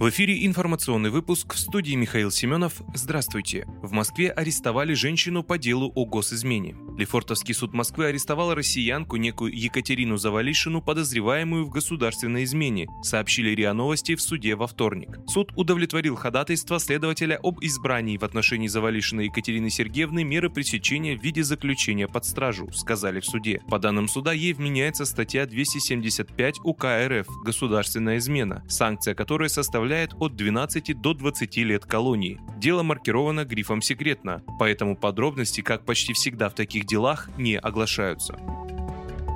В эфире информационный выпуск в студии Михаил Семенов. Здравствуйте. В Москве арестовали женщину по делу о госизмене. Лефортовский суд Москвы арестовал россиянку, некую Екатерину Завалишину, подозреваемую в государственной измене, сообщили РИА Новости в суде во вторник. Суд удовлетворил ходатайство следователя об избрании в отношении Завалишиной Екатерины Сергеевны меры пресечения в виде заключения под стражу, сказали в суде. По данным суда, ей вменяется статья 275 УК РФ «Государственная измена», санкция которой составляет от 12 до 20 лет колонии. Дело маркировано грифом «секретно», поэтому подробности, как почти всегда в таких делах, не оглашаются.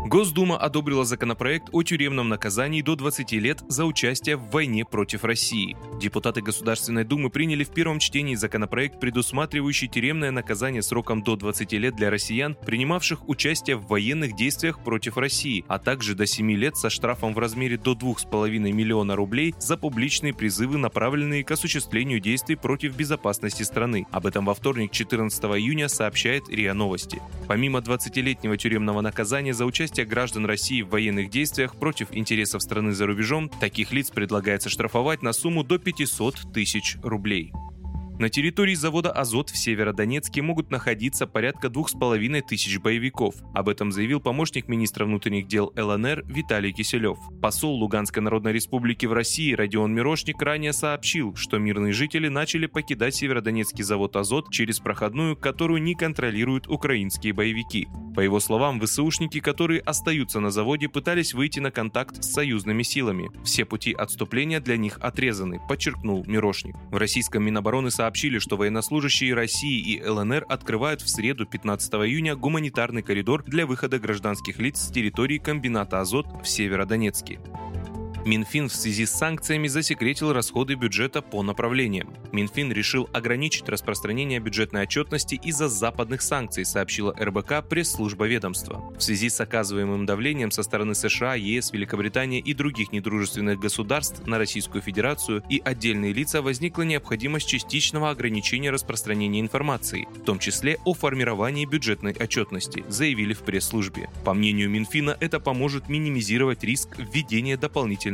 Госдума одобрила законопроект о тюремном наказании до 20 лет за участие в войне против России. Депутаты Государственной Думы приняли в первом чтении законопроект, предусматривающий тюремное наказание сроком до 20 лет для россиян, принимавших участие в военных действиях против России, а также до 7 лет со штрафом в размере до 2,5 миллиона рублей за публичные призывы, направленные к осуществлению действий против безопасности страны. Об этом во вторник 14 июня сообщает РИА Новости. Помимо 20-летнего тюремного наказания за участие участие граждан России в военных действиях против интересов страны за рубежом, таких лиц предлагается штрафовать на сумму до 500 тысяч рублей. На территории завода «Азот» в Северодонецке могут находиться порядка двух с половиной тысяч боевиков. Об этом заявил помощник министра внутренних дел ЛНР Виталий Киселев. Посол Луганской Народной Республики в России Родион Мирошник ранее сообщил, что мирные жители начали покидать Северодонецкий завод «Азот» через проходную, которую не контролируют украинские боевики. По его словам, ВСУшники, которые остаются на заводе, пытались выйти на контакт с союзными силами. Все пути отступления для них отрезаны, подчеркнул Мирошник. В российском Минобороны сообщили, что военнослужащие России и ЛНР открывают в среду 15 июня гуманитарный коридор для выхода гражданских лиц с территории комбината «Азот» в Северодонецке. Минфин в связи с санкциями засекретил расходы бюджета по направлениям. Минфин решил ограничить распространение бюджетной отчетности из-за западных санкций, сообщила РБК пресс-служба ведомства. В связи с оказываемым давлением со стороны США, ЕС, Великобритании и других недружественных государств на Российскую Федерацию и отдельные лица возникла необходимость частичного ограничения распространения информации, в том числе о формировании бюджетной отчетности, заявили в пресс-службе. По мнению Минфина, это поможет минимизировать риск введения дополнительных